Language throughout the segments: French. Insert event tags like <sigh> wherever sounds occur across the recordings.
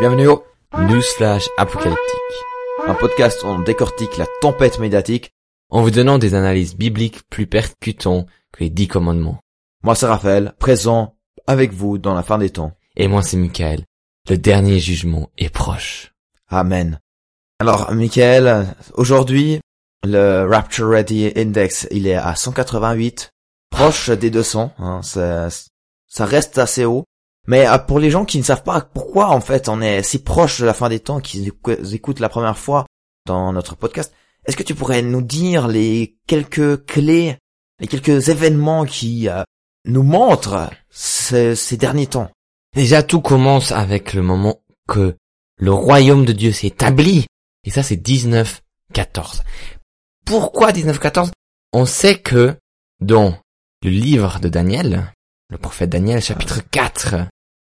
Bienvenue au Newsflash apocalyptique. un podcast où on décortique la tempête médiatique. En vous donnant des analyses bibliques plus percutantes que les dix commandements. Moi c'est Raphaël, présent avec vous dans la fin des temps. Et moi c'est Michael. Le dernier jugement est proche. Amen. Alors, Michael, aujourd'hui, le Rapture Ready Index, il est à 188, proche des 200. Hein, ça, ça reste assez haut. Mais euh, pour les gens qui ne savent pas pourquoi, en fait, on est si proche de la fin des temps, qui écou- écoutent la première fois dans notre podcast, est-ce que tu pourrais nous dire les quelques clés, les quelques événements qui euh, nous montrent ce- ces derniers temps? Déjà tout commence avec le moment que le royaume de Dieu s'est établi. Et ça c'est 1914. Pourquoi 1914 On sait que dans le livre de Daniel, le prophète Daniel chapitre 4,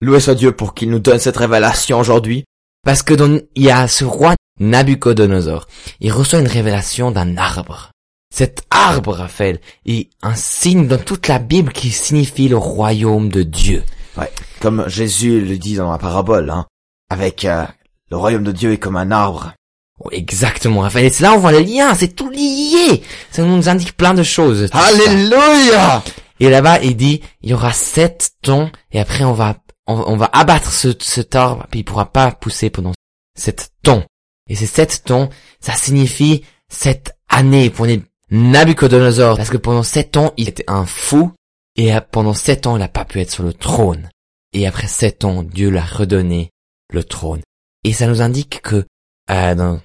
Loué soit Dieu pour qu'il nous donne cette révélation aujourd'hui. Parce que dans, il y a ce roi Nabucodonosor. Il reçoit une révélation d'un arbre. Cet arbre, Raphaël, est un signe dans toute la Bible qui signifie le royaume de Dieu. Ouais, comme Jésus le dit dans la parabole, hein, avec euh, le royaume de Dieu est comme un arbre. Oh, exactement, Raphaël. Et c'est là où on voit le lien, c'est tout lié. Ça nous indique plein de choses. ça. Alléluia Et là-bas, il dit, il y aura sept tons, et après on va, on, on va abattre ce, cet arbre, puis il pourra pas pousser pendant sept tons. Et ces sept tons, ça signifie cette année pour Nabucodonosor, parce que pendant sept ans, il était un fou, et pendant sept ans, il n'a pas pu être sur le trône. Et après sept ans, Dieu lui a redonné le trône. Et ça nous indique que, euh, dans,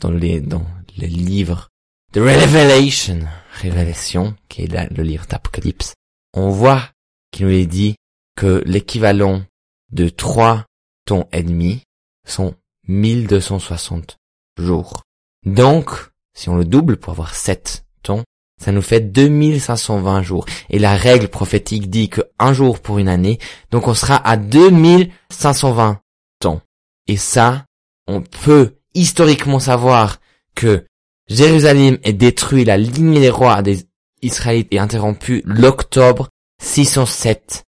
dans les, dans les livres de Revelation, Révélation, qui est la- le livre d'Apocalypse, on voit qu'il nous est dit que l'équivalent de trois tons et demi sont 1260 jours. Donc, si on le double pour avoir 7 tons, ça nous fait 2520 jours. Et la règle prophétique dit que un jour pour une année, donc on sera à 2520 tons. Et ça, on peut historiquement savoir que Jérusalem est détruit, la ligne des rois des Israélites est interrompue l'octobre 607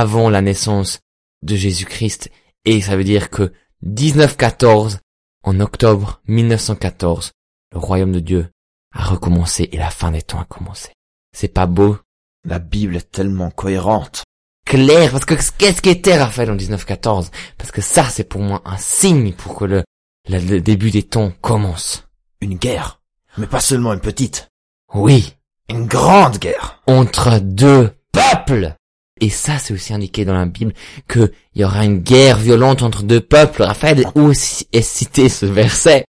avant la naissance de Jésus-Christ. Et ça veut dire que 1914, en octobre 1914, le royaume de Dieu a recommencé et la fin des temps a commencé. C'est pas beau? La Bible est tellement cohérente. Clair, parce que qu'est-ce qu'était Raphaël en 1914 Parce que ça, c'est pour moi un signe pour que le, le, le début des temps commence. Une guerre. Mais pas seulement une petite. Oui, Une grande guerre. entre deux peuples. Et ça, c'est aussi indiqué dans la Bible qu'il y aura une guerre violente entre deux peuples. Raphaël, où est cité ce verset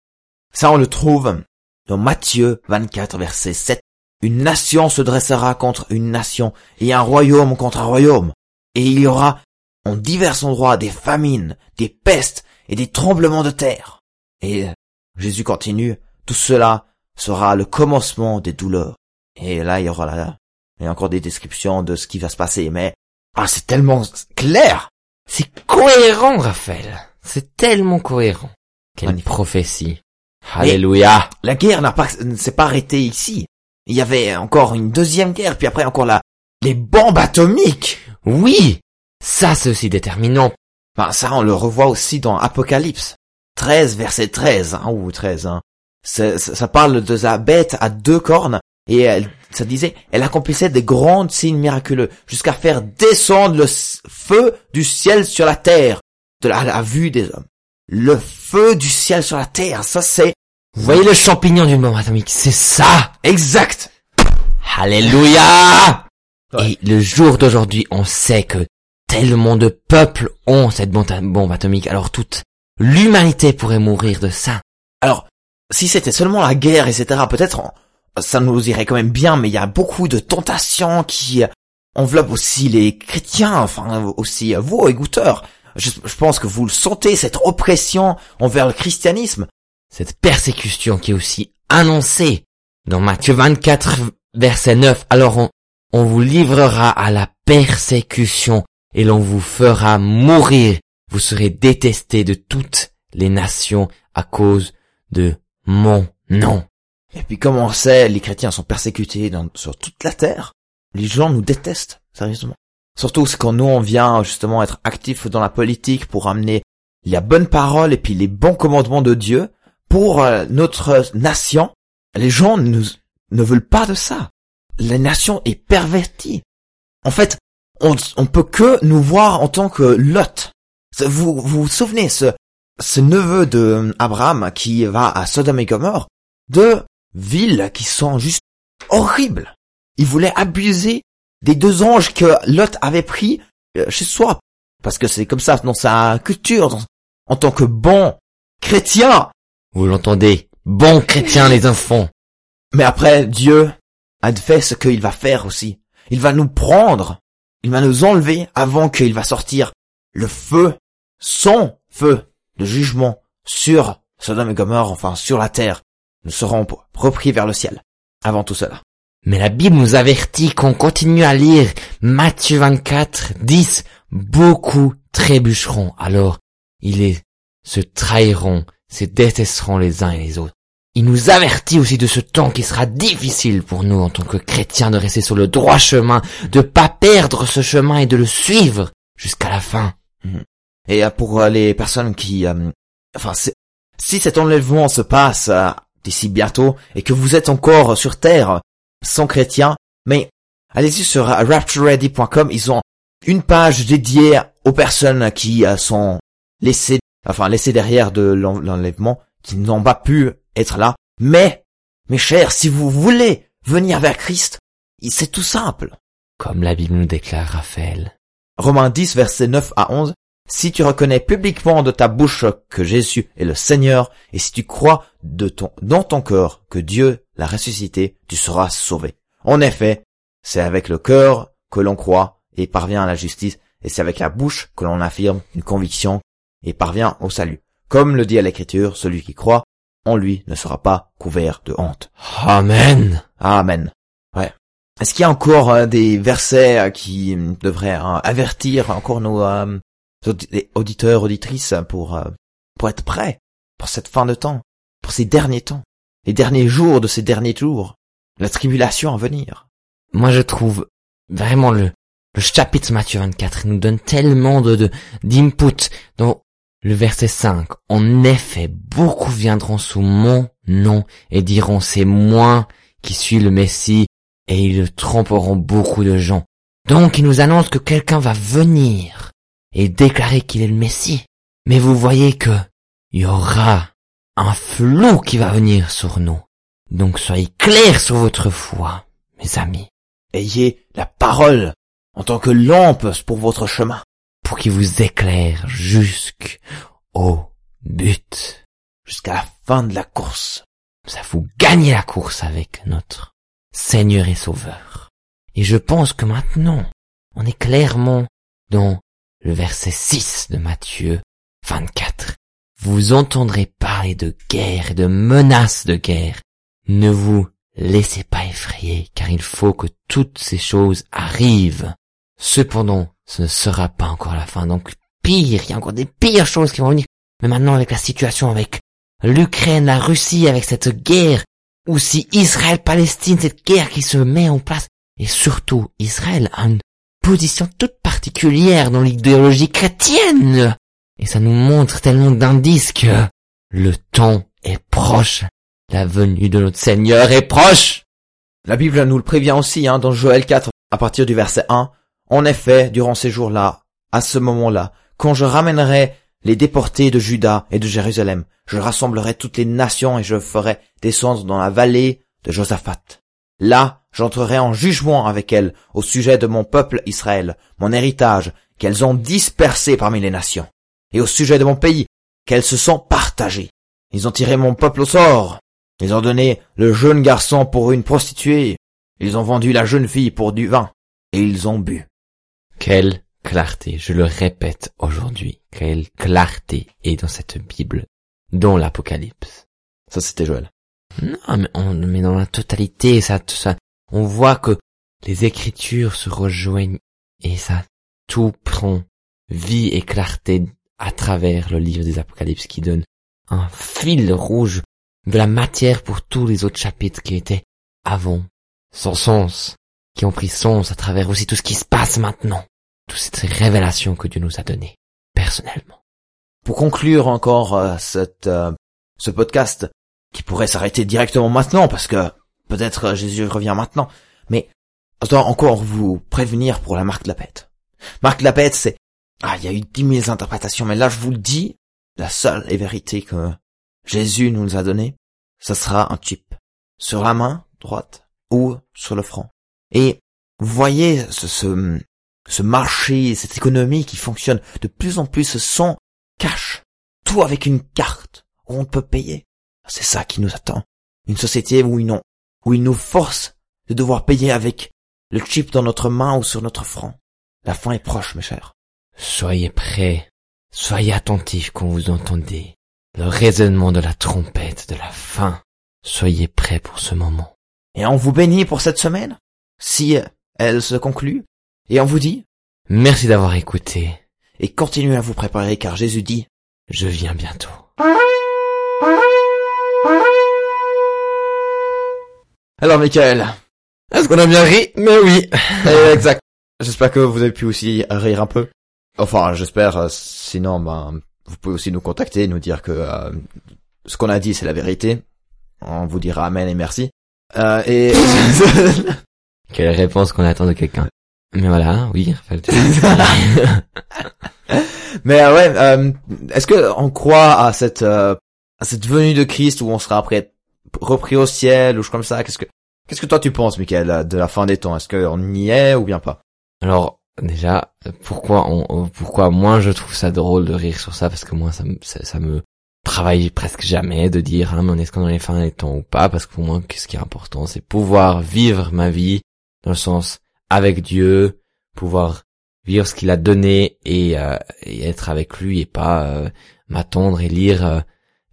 Ça, on le trouve dans Matthieu 24, verset 7. Une nation se dressera contre une nation et un royaume contre un royaume. Et il y aura en divers endroits des famines, des pestes et des tremblements de terre. Et euh, Jésus continue, tout cela sera le commencement des douleurs. Et là, il y aura là, il y a encore des descriptions de ce qui va se passer, mais ah, c'est tellement clair. C'est cohérent, Raphaël. C'est tellement cohérent. Quelle Magnifique. prophétie. Alléluia. La guerre n'a pas, ne s'est pas arrêtée ici. Il y avait encore une deuxième guerre, puis après encore la, les bombes atomiques. Oui, ça c'est aussi déterminant. Enfin, ça, on le revoit aussi dans Apocalypse. 13, verset 13, hein, ou 13, hein. Ça, ça- ça parle de la bête à deux cornes, et elle, ça disait, elle accomplissait des grands signes miraculeux, jusqu'à faire descendre le feu du ciel sur la terre, de la, à la vue des hommes. Le feu du ciel sur la terre, ça c'est Vous voyez le champignon d'une bombe atomique, c'est ça. exact. Alléluia. Ouais. Et le jour d'aujourd'hui, on sait que tellement de peuples ont cette bombe atomique, alors toute l'humanité pourrait mourir de ça. Alors, si c'était seulement la guerre, etc., peut-être ça nous irait quand même bien, mais il y a beaucoup de tentations qui euh, enveloppent aussi les chrétiens, enfin aussi euh, vous, écouteurs. Je, je pense que vous le sentez, cette oppression envers le christianisme. Cette persécution qui est aussi annoncée dans Matthieu 24, verset 9. Alors on, on vous livrera à la persécution et l'on vous fera mourir. Vous serez détestés de toutes les nations à cause de mon nom. Et puis comme on sait, les chrétiens sont persécutés dans- sur toute la terre. Les gens nous détestent, sérieusement. Surtout quand nous on vient justement être actifs dans la politique pour amener il y a bonne parole et puis les bons commandements de Dieu pour euh, notre nation, les gens ne, veulent pas de ça. La nation est pervertie. En fait, on, on peut que nous voir en tant que Lot. Vous vous, vous souvenez, ce, ce neveu de Abraham qui va à Sodome et Gomorre, de villes qui sont juste horribles. Il voulait abuser des deux anges que Lot avait pris euh, chez soi. Parce que c'est comme ça dans sa culture, en tant que bon chrétien. Vous l'entendez? Bon chrétien, les enfants. Mais après, Dieu a fait ce qu'il va faire aussi. Il va nous prendre, il va nous enlever avant qu'il va sortir le feu, son feu de jugement sur Sodome et Gomorre, enfin sur la terre. Nous serons repris vers le ciel avant tout cela. Mais la Bible nous avertit qu'on continue à lire Matthieu 24, 10, beaucoup trébucheront. Alors, ils se trahiront, se détesteront les uns et les autres. Il nous avertit aussi de ce temps qui sera difficile pour nous en tant que chrétiens de rester sur le droit chemin, de pas perdre ce chemin et de le suivre jusqu'à la fin. Mhm. Et euh, pour euh, les personnes qui, euh, enfin, si cet enlèvement se passe d'ici bientôt et que vous êtes encore sur terre sans chrétiens, mais allez-y sur raptureready.com, ils ont une page dédiée aux personnes qui sont laissées, enfin laissées derrière de l'enlèvement, qui n'ont pas pu être là. Mais, mes chers, si vous voulez venir vers Christ, c'est tout simple. Comme la Bible nous déclare, Raphaël. Romains 10, versets 9 à 11. Si tu reconnais publiquement de ta bouche que Jésus est le Seigneur, et si tu crois de ton, dans ton cœur que Dieu l'a ressuscité, tu seras sauvé. En effet, c'est avec le cœur que l'on croit et parvient à la justice, et c'est avec la bouche que l'on affirme une conviction et parvient au salut. Comme le dit à l'écriture, celui qui croit en lui ne sera pas couvert de honte. Amen. Amen. Ouais. Est-ce qu'il y a encore euh, des versets euh, qui devraient euh, avertir encore nos auditeurs, auditrices pour pour être prêts pour cette fin de temps, pour ces derniers temps, les derniers jours de ces derniers jours, la tribulation à venir. Moi, je trouve vraiment le le chapitre Matthieu 24 nous donne tellement de d'input dans le verset 5. En effet, beaucoup viendront sous mon nom et diront c'est moi qui suis le Messie et ils tromperont beaucoup de gens. Donc il nous annonce que quelqu'un va venir et déclarer qu'il est le Messie. Mais vous voyez que il y aura un flou qui va venir sur nous. Donc soyez clairs sur votre foi, mes amis. Ayez la parole en tant que lampe pour votre chemin pour qu'il vous éclaire jusqu'au but, jusqu'à la fin de la course. Ça vous gagnez la course avec notre Seigneur et Sauveur. Et je pense que maintenant, on est clairement dans le verset 6 de Matthieu 24. Vous entendrez parler de guerre et de menaces de guerre. Ne vous laissez pas effrayer, car il faut que toutes ces choses arrivent. Cependant, ce ne sera pas encore la fin. Donc pire, il y a encore des pires choses qui vont venir. Mais maintenant avec la situation avec l'Ukraine, la Russie, avec cette guerre, ou si Israël-Palestine, cette guerre qui se met en place, et surtout Israël position toute particulière dans l'idéologie chrétienne. Et ça nous montre tellement d'indices que le temps est proche. La venue de notre Seigneur est proche. La Bible nous le prévient aussi, hein, dans Joël 4, à partir du verset 1. En effet, durant ces jours-là, à ce moment-là, quand je ramènerai les déportés de Juda et de Jérusalem, je rassemblerai toutes les nations et je ferai descendre dans la vallée de Josaphat. Là, j'entrerai en jugement avec elles au sujet de mon peuple Israël, mon héritage, qu'elles ont dispersé parmi les nations, et au sujet de mon pays, qu'elles se sont partagées. Ils ont tiré mon peuple au sort. Ils ont donné le jeune garçon pour une prostituée. Ils ont vendu la jeune fille pour du vin. Et ils ont bu. Quelle clarté, je le répète aujourd'hui, quelle clarté est dans cette Bible, dans l'Apocalypse. Ça c'était Joël. Non, mais, on, met dans la totalité, ça, ça, on voit que les Écritures se rejoignent et ça tout prend vie et clarté à travers le livre des Apocalypses qui donne un fil rouge de la matière pour tous les autres chapitres qui étaient avant, sans sens, qui ont pris sens à travers aussi tout ce qui se passe maintenant. Toutes ces révélations que Dieu nous a données, personnellement. pour conclure encore euh, cette, euh, ce podcast, qui pourrait s'arrêter directement maintenant, parce que peut-être euh, Jésus revient maintenant, mais je encore vous prévenir pour la marque de la bête. Marque de la bête, c'est... Ah, il y a eu dix mille interprétations, mais là je vous le dis, la seule et vérité que Jésus nous a donnée, ce sera un chip. Sur la main droite ou sur le front. Et vous voyez ce, ce, ce marché, cette économie qui fonctionne de plus en plus sans cash. Tout avec une carte où on peut payer. C'est ça qui nous attend. Une société où ils, où ils nous forcent de devoir payer avec le chip dans notre main ou sur notre front. La fin est proche, mes chers. Soyez prêts. Soyez attentifs quand vous entendez le résonnement de la trompette de la fin. Soyez prêts pour ce moment. Et on vous bénit pour cette semaine, si elle se conclut, et on vous dit? Merci d'avoir écouté. Et continuez à vous préparer car Jésus dit Je viens bientôt. Alors Michael, est-ce qu'on a bien ri? Mais oui. <laughs> exact. J'espère que vous avez pu aussi rire un peu. Enfin, j'espère. euh, Sinon, ben, vous pouvez aussi nous contacter, nous dire que euh, ce qu'on a dit c'est la vérité. On vous dira amen et merci. Euh, et <laughs> Quelle réponse qu'on attend de quelqu'un. Mais voilà, oui, <laughs> mais euh, ouais, euh, est-ce que on croit à cette euh, à cette venue de Christ où on sera après repris au ciel ou chose comme ça Qu'est-ce que qu'est-ce que toi tu penses, Michael, de la fin des temps? Est-ce qu'on y est ou bien pas? Alors, déjà, pourquoi on, pourquoi moi je trouve ça drôle de rire sur ça? Parce que moi ça me, ça, me travaille presque jamais de dire ah mais on est-ce qu'on est dans les fins des temps ou pas? Parce que pour moi qu'est-ce qui est important c'est pouvoir vivre ma vie dans le sens avec Dieu pouvoir vivre ce qu'il a donné et, euh, et être avec lui et pas euh, m'attendre et lire euh,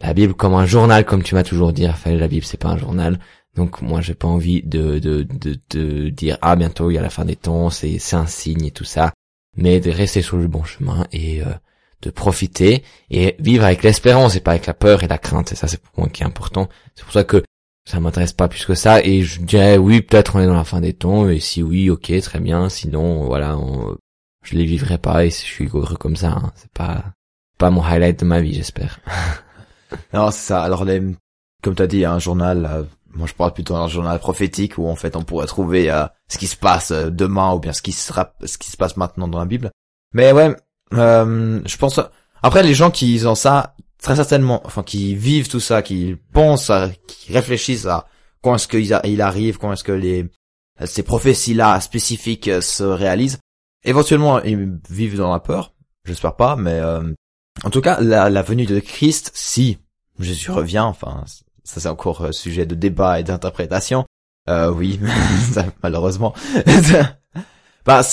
la Bible comme un journal comme tu m'as toujours dit Raphaël la Bible c'est pas un journal donc moi j'ai pas envie de, de, dire ah bientôt il y a la fin des temps, c'est c'est un signe et tout ça, mais de rester sur le bon chemin et euh, de profiter et vivre avec l'espérance et pas avec la peur et la crainte. Et ça c'est pour moi qui est important. C'est pour ça que ça m'intéresse pas plus que ça et je dirais oui peut-être on est dans la fin des temps et si oui ok très bien sinon voilà on, je les vivrai pas et je suis heureux comme ça. hein. C'est pas pas mon highlight de ma vie j'espère. <laughs> <laughs> Non, c'est ça. Alors, les, comme tu as dit, un journal, euh, moi je parle plutôt d'un journal prophétique où en fait on pourrait trouver euh, ce qui se passe euh, demain ou bien ce qui sera, ce qui se passe maintenant dans la Bible. Mais ouais, euh, je pense. Après, les gens qui ont ça, très certainement, enfin qui vivent tout ça, qui pensent, à- qui réfléchissent à quand est-ce qu'il arrive, quand est-ce que les ces prophéties-là spécifiques euh, se réalisent. Éventuellement, ils vivent dans la peur. J'espère pas, mais euh, en tout cas, la, la venue de Christ, si Jésus revient, enfin, ça c'est encore euh, sujet de débat et d'interprétation. Euh, oui, <laughs> malheureusement. <laughs> bah,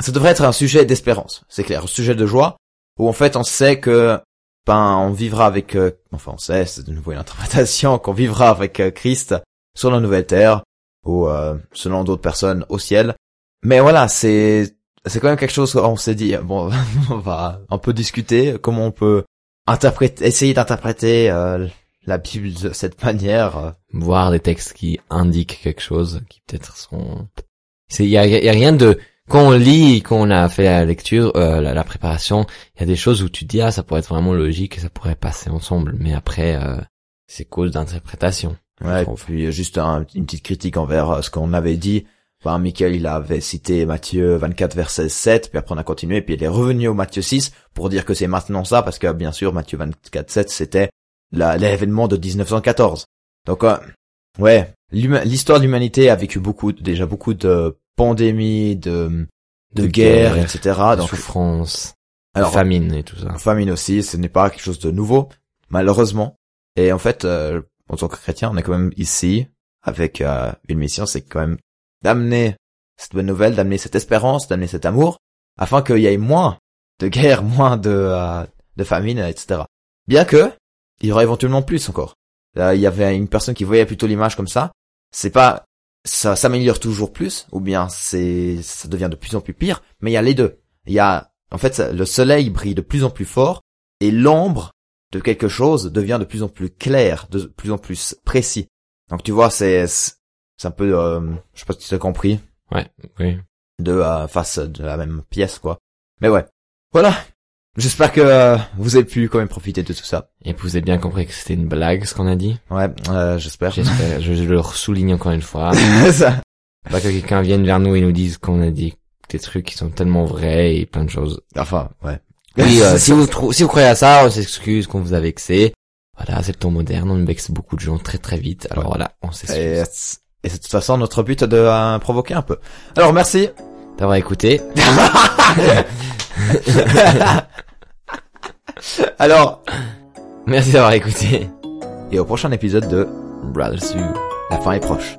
ça devrait être un sujet d'espérance, c'est clair, un sujet de joie, où en fait on sait que, ben, on vivra avec, euh, enfin on sait, c'est de nouveau une interprétation, <laughs> qu'on vivra avec euh, Christ sur la nouvelle terre, ou euh, selon d'autres personnes au ciel. Mais voilà, c'est c'est quand même quelque chose qu'on s'est dit, bon, on va un peu discuter comment on peut interpréter, essayer d'interpréter euh, la Bible de cette manière. euh. voir des textes qui indiquent quelque chose, qui peut-être sont... C'est, il y a, y a rien de, quand on lit, quand on a fait la lecture, euh, la, la préparation, il y a des choses où tu te dis, ah, ça pourrait être vraiment logique et ça pourrait passer ensemble. Mais après, euh, c'est cause d'interprétation. Ouais, et Je puis euh, juste un- une petite critique envers euh, ce qu'on avait dit. Enfin, Michael, il avait cité Matthieu 24 verset 7, puis après on a continué, puis il est revenu au Matthieu 6 pour dire que c'est maintenant ça, parce que bien sûr, Matthieu 24 7, c'était l'événement de 1914. Donc, euh, ouais, l'histoire de l'humanité a vécu beaucoup, déjà beaucoup de pandémies, de, de, De guerres, guerre, etc. Donc, Souffrance, alors, famine et tout ça. famine aussi, ce n'est pas quelque chose de nouveau, malheureusement. Et en fait, euh, en tant que chrétien, on est quand même ici avec euh, une mission, c'est quand même d'amener cette bonne nouvelle, d'amener cette espérance, d'amener cet amour, afin qu'il y ait moins de guerre, <laughs> moins de, euh, de famine, etc. Bien que, il y aura éventuellement plus encore. Là, il y avait une personne qui voyait plutôt l'image comme ça. C'est pas, ça s'améliore toujours plus, ou bien c'est, ça devient de plus en plus pire, mais il y a les deux. Il y a, en fait, le soleil brille de plus en plus fort, et l'ombre de quelque chose devient de plus en plus clair, de plus en plus précis. Donc tu vois, c'est, c'est un peu, euh, je sais pas si tu as compris, Oui. de euh, face de la même pièce, quoi. Mais ouais. Voilà. j'espère que euh, vous avez pu quand même profiter de tout ça. Et vous avez bien compris que c'était une blague, ce qu'on a dit? Ouais, euh, j'espère. J'espère, je, je le souligne encore une fois. <laughs> Ça. Pas que quelqu'un vienne vers nous et nous dise qu'on a dit des trucs qui sont tellement vrais et plein de choses. Enfin, ouais. Oui, euh, <laughs> si vous si vous croyez à ça, on s'excuse qu'on vous a vexé. Voilà, c'est le temps moderne, on vexe beaucoup de gens très très vite. Alors Ouais. voilà, on s'excuse Et, et c'est de toute façon notre but de euh, provoquer un peu. Alors merci. d'avoir écouté. <laughs> Alors, Merci d'avoir écouté. et au prochain épisode de Brothers You. La fin est proche.